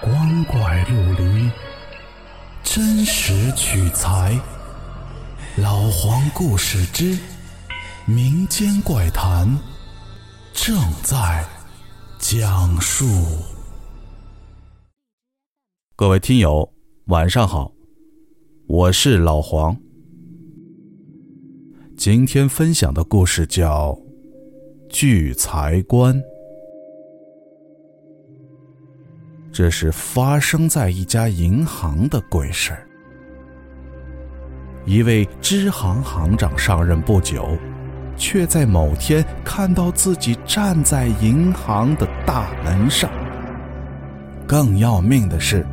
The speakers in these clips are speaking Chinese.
光怪陆离，真实取材。老黄故事之民间怪谈正在讲述。各位听友，晚上好，我是老黄。今天分享的故事叫《聚财官》。这是发生在一家银行的鬼事儿。一位支行行长上任不久，却在某天看到自己站在银行的大门上。更要命的是，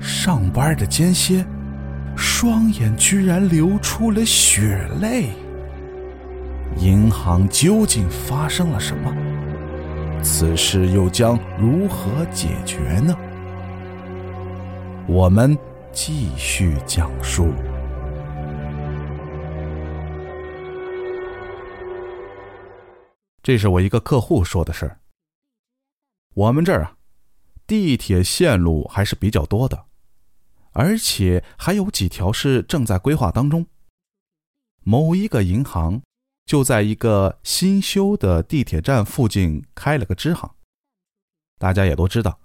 上班的间歇，双眼居然流出了血泪。银行究竟发生了什么？此事又将如何解决呢？我们继续讲述。这是我一个客户说的事儿。我们这儿啊，地铁线路还是比较多的，而且还有几条是正在规划当中。某一个银行。就在一个新修的地铁站附近开了个支行。大家也都知道，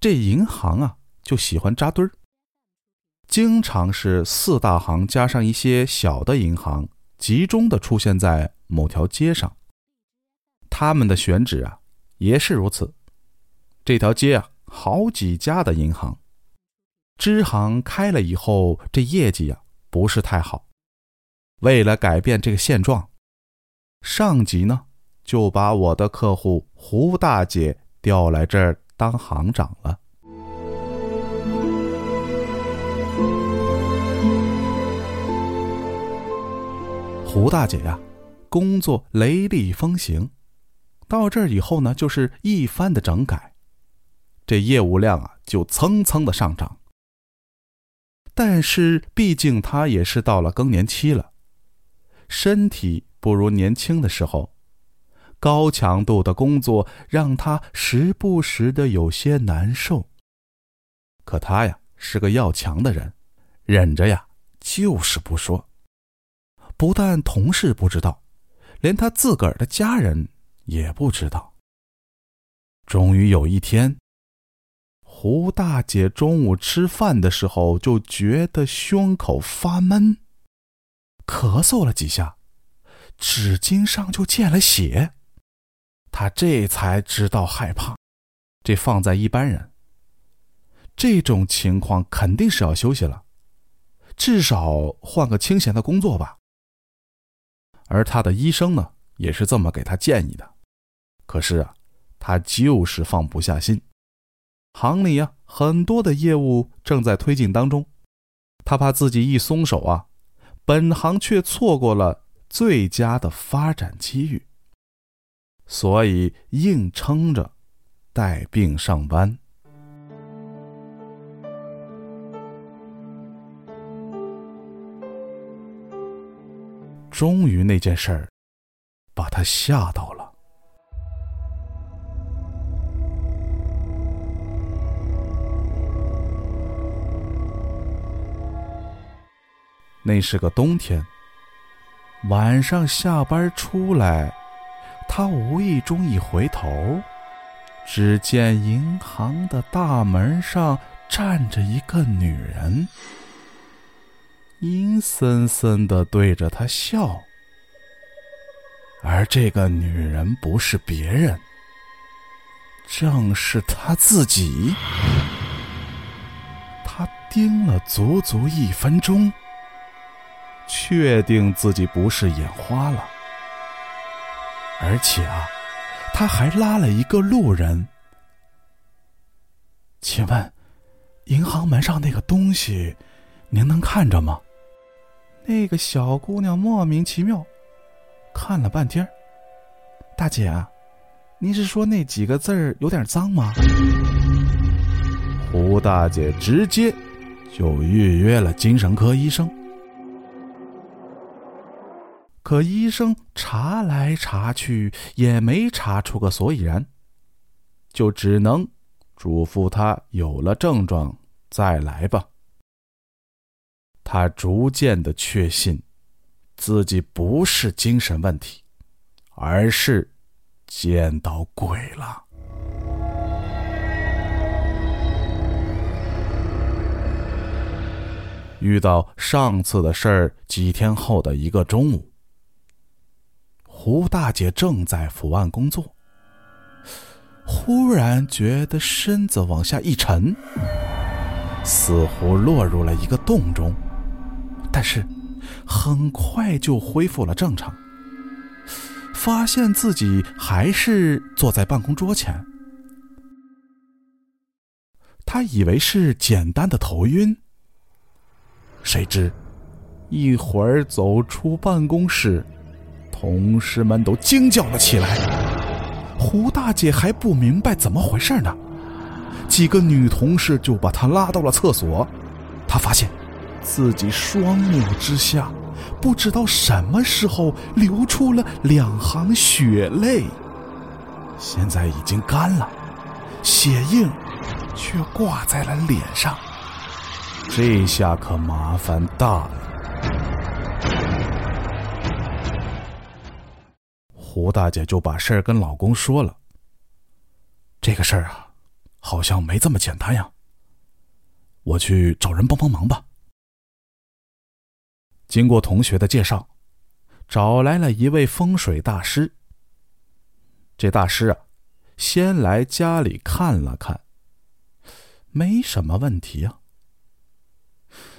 这银行啊就喜欢扎堆儿，经常是四大行加上一些小的银行集中的出现在某条街上。他们的选址啊也是如此。这条街啊好几家的银行，支行开了以后，这业绩啊不是太好。为了改变这个现状。上级呢，就把我的客户胡大姐调来这儿当行长了。胡大姐呀，工作雷厉风行，到这儿以后呢，就是一番的整改，这业务量啊就蹭蹭的上涨。但是毕竟她也是到了更年期了，身体。不如年轻的时候，高强度的工作让他时不时的有些难受。可他呀是个要强的人，忍着呀就是不说。不但同事不知道，连他自个儿的家人也不知道。终于有一天，胡大姐中午吃饭的时候就觉得胸口发闷，咳嗽了几下。纸巾上就见了血，他这才知道害怕。这放在一般人，这种情况肯定是要休息了，至少换个清闲的工作吧。而他的医生呢，也是这么给他建议的。可是啊，他就是放不下心。行里啊，很多的业务正在推进当中，他怕自己一松手啊，本行却错过了。最佳的发展机遇，所以硬撑着带病上班。终于，那件事儿把他吓到了。那是个冬天。晚上下班出来，他无意中一回头，只见银行的大门上站着一个女人，阴森森的对着他笑。而这个女人不是别人，正是他自己。他盯了足足一分钟。确定自己不是眼花了，而且啊，他还拉了一个路人。请问，银行门上那个东西，您能看着吗？那个小姑娘莫名其妙，看了半天。大姐啊，您是说那几个字儿有点脏吗？胡大姐直接就预约了精神科医生。可医生查来查去也没查出个所以然，就只能嘱咐他有了症状再来吧。他逐渐的确信，自己不是精神问题，而是见到鬼了。遇到上次的事儿几天后的一个中午，胡大姐正在伏案工作，忽然觉得身子往下一沉，似乎落入了一个洞中，但是很快就恢复了正常，发现自己还是坐在办公桌前。他以为是简单的头晕。谁知，一会儿走出办公室，同事们都惊叫了起来。胡大姐还不明白怎么回事呢，几个女同事就把她拉到了厕所。她发现自己双目之下，不知道什么时候流出了两行血泪，现在已经干了，血印却挂在了脸上。这下可麻烦大了。胡大姐就把事儿跟老公说了。这个事儿啊，好像没这么简单呀。我去找人帮帮忙吧。经过同学的介绍，找来了一位风水大师。这大师啊，先来家里看了看，没什么问题啊。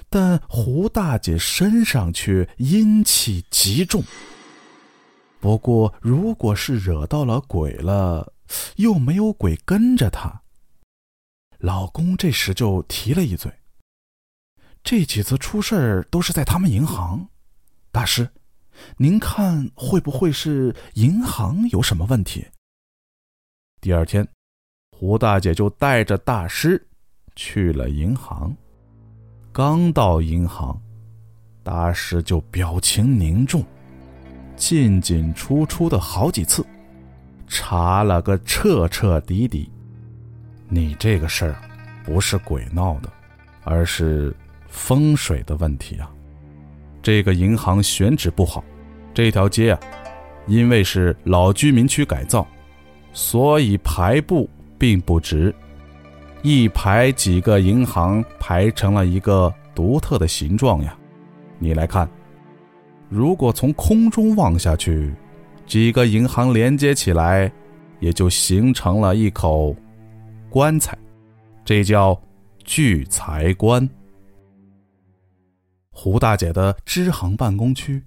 但胡大姐身上却阴气极重。不过，如果是惹到了鬼了，又没有鬼跟着他，老公这时就提了一嘴：“这几次出事都是在他们银行，大师，您看会不会是银行有什么问题？”第二天，胡大姐就带着大师去了银行。刚到银行，大师就表情凝重，进进出出的好几次，查了个彻彻底底。你这个事儿不是鬼闹的，而是风水的问题啊！这个银行选址不好，这条街啊，因为是老居民区改造，所以排布并不直。一排几个银行排成了一个独特的形状呀，你来看，如果从空中望下去，几个银行连接起来，也就形成了一口棺材，这叫聚财棺。胡大姐的支行办公区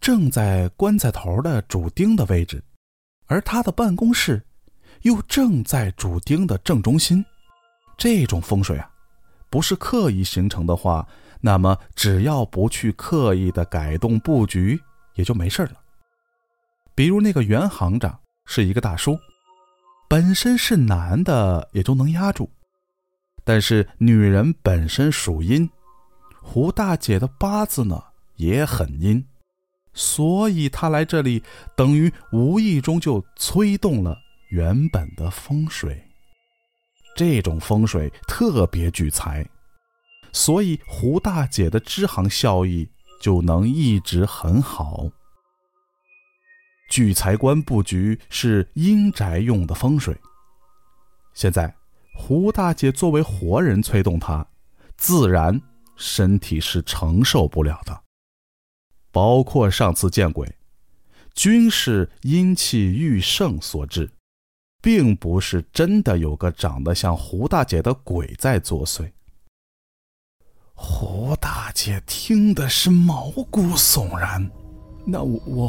正在棺材头的主钉的位置，而她的办公室又正在主钉的正中心。这种风水啊，不是刻意形成的话，那么只要不去刻意的改动布局，也就没事了。比如那个原行长是一个大叔，本身是男的，也就能压住。但是女人本身属阴，胡大姐的八字呢也很阴，所以她来这里等于无意中就催动了原本的风水。这种风水特别聚财，所以胡大姐的支行效益就能一直很好。聚财官布局是阴宅用的风水。现在胡大姐作为活人催动她，自然身体是承受不了的。包括上次见鬼，均是阴气愈盛所致。并不是真的有个长得像胡大姐的鬼在作祟。胡大姐听的是毛骨悚然，那我我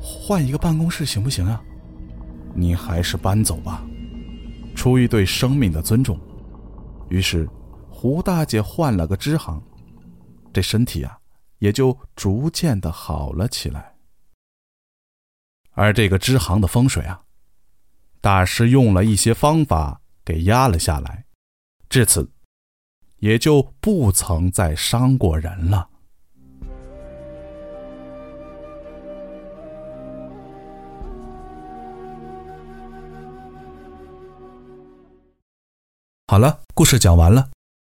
换一个办公室行不行啊？你还是搬走吧，出于对生命的尊重。于是，胡大姐换了个支行，这身体啊也就逐渐的好了起来。而这个支行的风水啊。大师用了一些方法给压了下来，至此，也就不曾再伤过人了。好了，故事讲完了。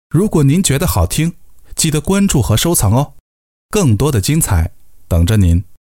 如果您觉得好听，记得关注和收藏哦，更多的精彩等着您。